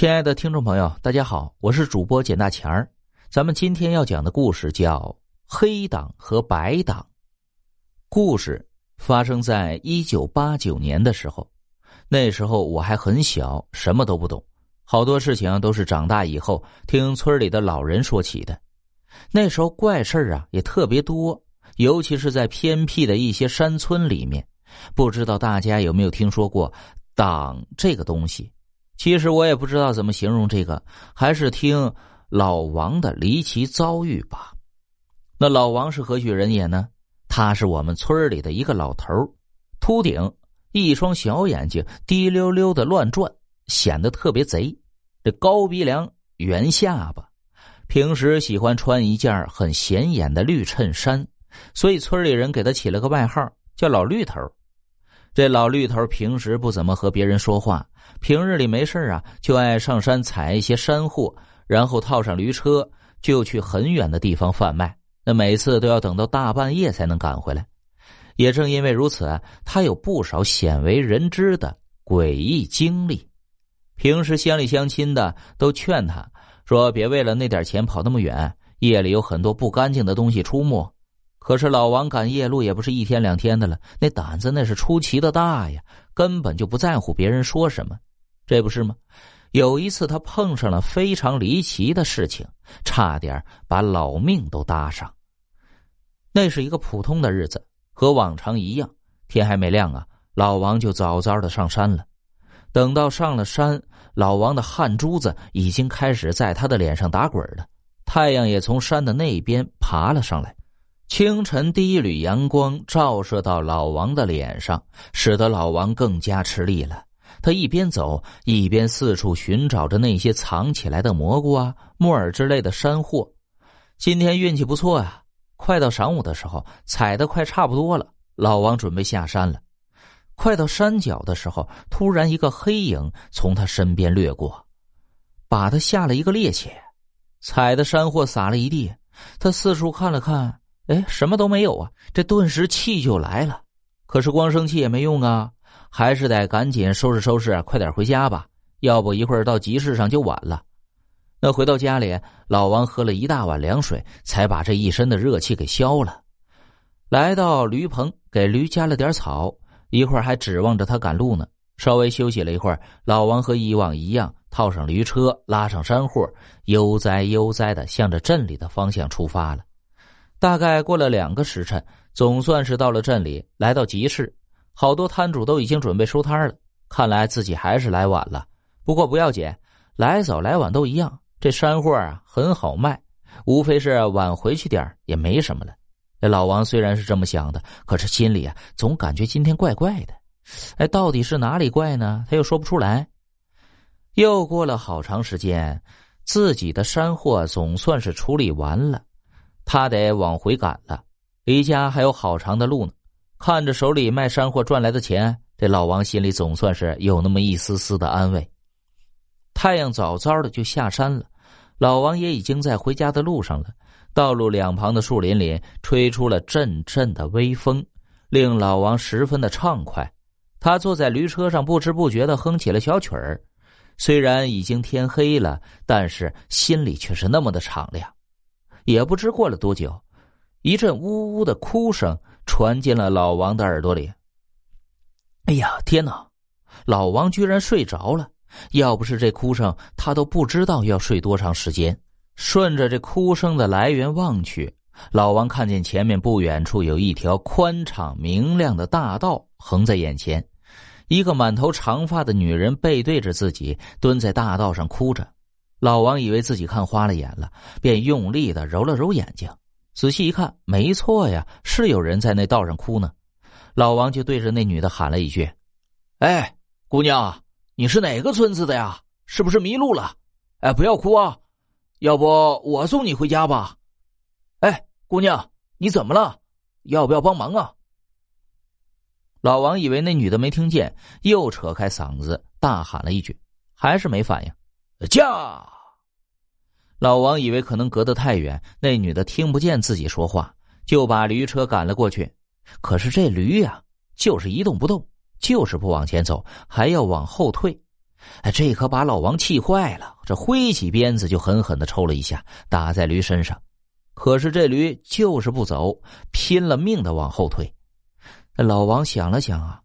亲爱的听众朋友，大家好，我是主播简大钱儿。咱们今天要讲的故事叫《黑党和白党》。故事发生在一九八九年的时候，那时候我还很小，什么都不懂，好多事情都是长大以后听村里的老人说起的。那时候怪事啊也特别多，尤其是在偏僻的一些山村里面。不知道大家有没有听说过党这个东西？其实我也不知道怎么形容这个，还是听老王的离奇遭遇吧。那老王是何许人也呢？他是我们村里的一个老头秃顶，一双小眼睛滴溜溜的乱转，显得特别贼。这高鼻梁、圆下巴，平时喜欢穿一件很显眼的绿衬衫，所以村里人给他起了个外号，叫老绿头。这老绿头平时不怎么和别人说话，平日里没事啊，就爱上山采一些山货，然后套上驴车就去很远的地方贩卖。那每次都要等到大半夜才能赶回来。也正因为如此，他有不少鲜为人知的诡异经历。平时乡里乡亲的都劝他说：“别为了那点钱跑那么远，夜里有很多不干净的东西出没。”可是老王赶夜路也不是一天两天的了，那胆子那是出奇的大呀，根本就不在乎别人说什么，这不是吗？有一次他碰上了非常离奇的事情，差点把老命都搭上。那是一个普通的日子，和往常一样，天还没亮啊，老王就早早的上山了。等到上了山，老王的汗珠子已经开始在他的脸上打滚了，太阳也从山的那边爬了上来。清晨第一缕阳光照射到老王的脸上，使得老王更加吃力了。他一边走一边四处寻找着那些藏起来的蘑菇啊、木耳之类的山货。今天运气不错呀！快到晌午的时候，采的快差不多了，老王准备下山了。快到山脚的时候，突然一个黑影从他身边掠过，把他吓了一个趔趄。采的山货撒了一地，他四处看了看。哎，什么都没有啊！这顿时气就来了，可是光生气也没用啊，还是得赶紧收拾收拾，快点回家吧，要不一会儿到集市上就晚了。那回到家里，老王喝了一大碗凉水，才把这一身的热气给消了。来到驴棚，给驴加了点草，一会儿还指望着他赶路呢。稍微休息了一会儿，老王和以往一样，套上驴车，拉上山货，悠哉悠哉的向着镇里的方向出发了。大概过了两个时辰，总算是到了镇里，来到集市，好多摊主都已经准备收摊了。看来自己还是来晚了，不过不要紧，来早来晚都一样。这山货啊很好卖，无非是晚回去点也没什么了。这老王虽然是这么想的，可是心里啊总感觉今天怪怪的。哎，到底是哪里怪呢？他又说不出来。又过了好长时间，自己的山货总算是处理完了。他得往回赶了，离家还有好长的路呢。看着手里卖山货赚来的钱，这老王心里总算是有那么一丝丝的安慰。太阳早早的就下山了，老王也已经在回家的路上了。道路两旁的树林里吹出了阵阵的微风，令老王十分的畅快。他坐在驴车上，不知不觉的哼起了小曲儿。虽然已经天黑了，但是心里却是那么的敞亮。也不知过了多久，一阵呜呜的哭声传进了老王的耳朵里。哎呀，天哪！老王居然睡着了。要不是这哭声，他都不知道要睡多长时间。顺着这哭声的来源望去，老王看见前面不远处有一条宽敞明亮的大道横在眼前，一个满头长发的女人背对着自己蹲在大道上哭着。老王以为自己看花了眼了，便用力的揉了揉眼睛，仔细一看，没错呀，是有人在那道上哭呢。老王就对着那女的喊了一句：“哎，姑娘，你是哪个村子的呀？是不是迷路了？哎，不要哭啊，要不我送你回家吧。哎，姑娘，你怎么了？要不要帮忙啊？”老王以为那女的没听见，又扯开嗓子大喊了一句，还是没反应。驾！老王以为可能隔得太远，那女的听不见自己说话，就把驴车赶了过去。可是这驴呀，就是一动不动，就是不往前走，还要往后退。哎，这可把老王气坏了，这挥起鞭子就狠狠的抽了一下，打在驴身上。可是这驴就是不走，拼了命的往后退。老王想了想啊，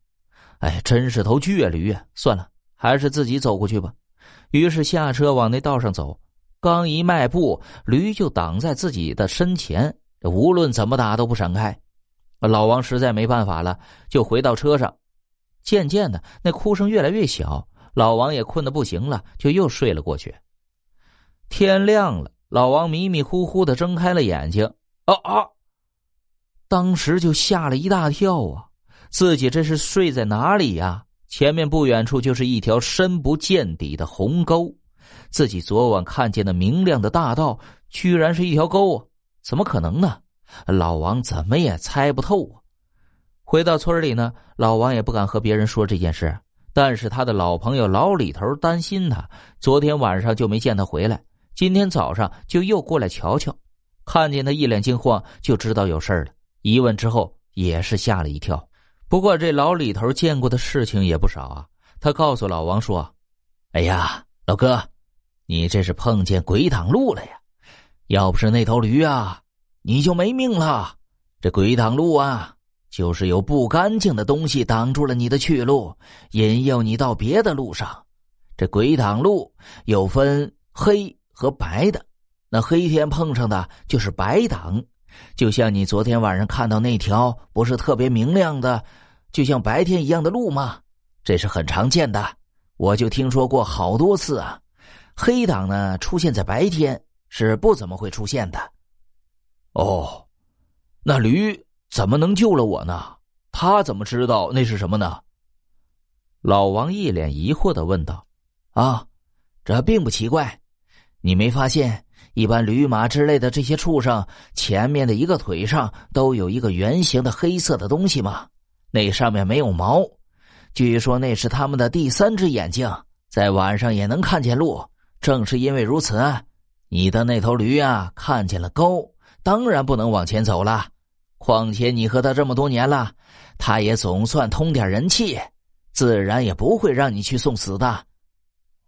哎，真是头倔驴啊！算了，还是自己走过去吧。于是下车往那道上走，刚一迈步，驴就挡在自己的身前，无论怎么打都不闪开。老王实在没办法了，就回到车上。渐渐的，那哭声越来越小，老王也困得不行了，就又睡了过去。天亮了，老王迷迷糊糊的睁开了眼睛，啊啊！当时就吓了一大跳啊！自己这是睡在哪里呀？前面不远处就是一条深不见底的鸿沟，自己昨晚看见的明亮的大道，居然是一条沟啊！怎么可能呢？老王怎么也猜不透啊！回到村里呢，老王也不敢和别人说这件事，但是他的老朋友老李头担心他，昨天晚上就没见他回来，今天早上就又过来瞧瞧，看见他一脸惊慌，就知道有事了。一问之后，也是吓了一跳。不过这老李头见过的事情也不少啊，他告诉老王说：“哎呀，老哥，你这是碰见鬼挡路了呀！要不是那头驴啊，你就没命了。这鬼挡路啊。”就是有不干净的东西挡住了你的去路，引诱你到别的路上。这鬼挡路有分黑和白的，那黑天碰上的就是白挡，就像你昨天晚上看到那条不是特别明亮的，就像白天一样的路吗？这是很常见的，我就听说过好多次啊。黑挡呢出现在白天是不怎么会出现的。哦，那驴。怎么能救了我呢？他怎么知道那是什么呢？老王一脸疑惑的问道：“啊，这并不奇怪，你没发现一般驴马之类的这些畜生前面的一个腿上都有一个圆形的黑色的东西吗？那上面没有毛，据说那是他们的第三只眼睛，在晚上也能看见路。正是因为如此，你的那头驴啊，看见了沟，当然不能往前走了。”况且你和他这么多年了，他也总算通点人气，自然也不会让你去送死的。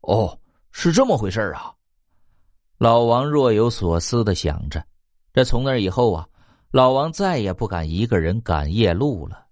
哦，是这么回事啊！老王若有所思的想着。这从那以后啊，老王再也不敢一个人赶夜路了。